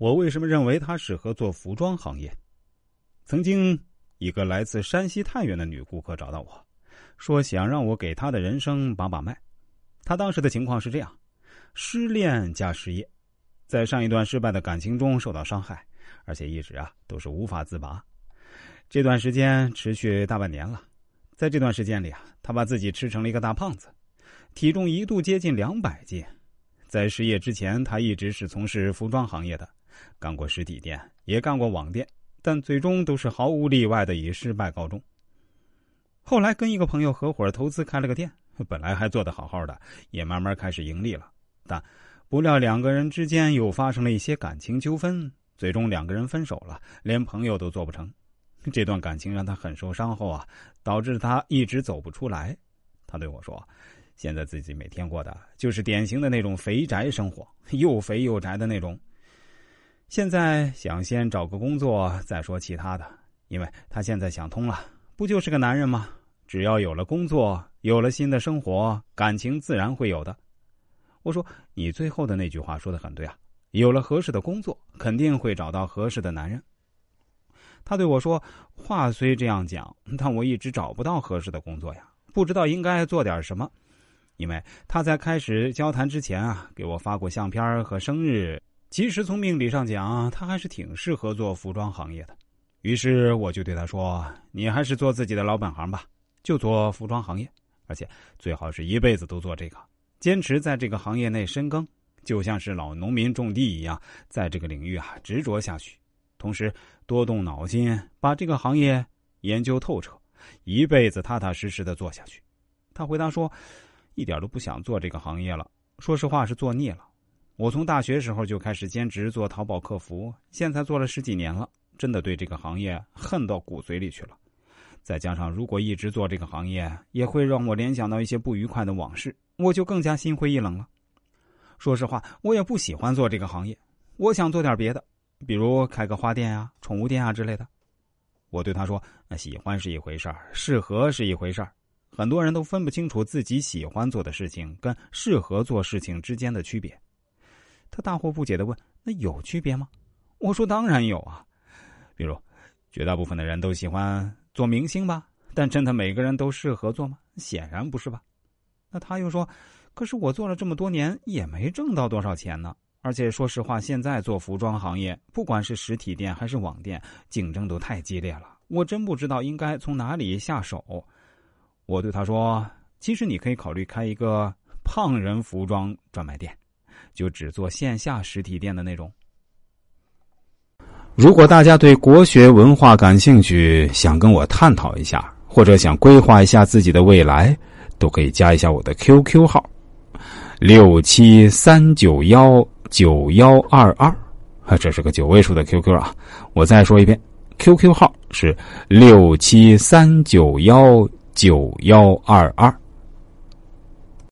我为什么认为他适合做服装行业？曾经，一个来自山西太原的女顾客找到我，说想让我给她的人生把把脉。她当时的情况是这样：失恋加失业，在上一段失败的感情中受到伤害，而且一直啊都是无法自拔。这段时间持续大半年了，在这段时间里啊，她把自己吃成了一个大胖子，体重一度接近两百斤。在失业之前，她一直是从事服装行业的。干过实体店，也干过网店，但最终都是毫无例外的以失败告终。后来跟一个朋友合伙投资开了个店，本来还做得好好的，也慢慢开始盈利了。但不料两个人之间又发生了一些感情纠纷，最终两个人分手了，连朋友都做不成。这段感情让他很受伤后啊，导致他一直走不出来。他对我说：“现在自己每天过的就是典型的那种肥宅生活，又肥又宅的那种。”现在想先找个工作再说其他的，因为他现在想通了，不就是个男人吗？只要有了工作，有了新的生活，感情自然会有的。我说你最后的那句话说的很对啊，有了合适的工作，肯定会找到合适的男人。他对我说，话虽这样讲，但我一直找不到合适的工作呀，不知道应该做点什么。因为他在开始交谈之前啊，给我发过相片和生日。其实从命理上讲，他还是挺适合做服装行业的。于是我就对他说：“你还是做自己的老本行吧，就做服装行业，而且最好是一辈子都做这个，坚持在这个行业内深耕，就像是老农民种地一样，在这个领域啊执着下去，同时多动脑筋，把这个行业研究透彻，一辈子踏踏实实的做下去。”他回答说：“一点都不想做这个行业了，说实话是做腻了。”我从大学时候就开始兼职做淘宝客服，现在做了十几年了，真的对这个行业恨到骨髓里去了。再加上如果一直做这个行业，也会让我联想到一些不愉快的往事，我就更加心灰意冷了。说实话，我也不喜欢做这个行业，我想做点别的，比如开个花店啊、宠物店啊之类的。我对他说：“喜欢是一回事儿，适合是一回事儿。很多人都分不清楚自己喜欢做的事情跟适合做事情之间的区别。”他大惑不解的问：“那有区别吗？”我说：“当然有啊，比如，绝大部分的人都喜欢做明星吧，但真的每个人都适合做吗？显然不是吧。”那他又说：“可是我做了这么多年，也没挣到多少钱呢。而且说实话，现在做服装行业，不管是实体店还是网店，竞争都太激烈了，我真不知道应该从哪里下手。”我对他说：“其实你可以考虑开一个胖人服装专卖店。”就只做线下实体店的那种。如果大家对国学文化感兴趣，想跟我探讨一下，或者想规划一下自己的未来，都可以加一下我的 QQ 号：六七三九幺九幺二二，啊，这是个九位数的 QQ 啊！我再说一遍，QQ 号是六七三九幺九幺二二。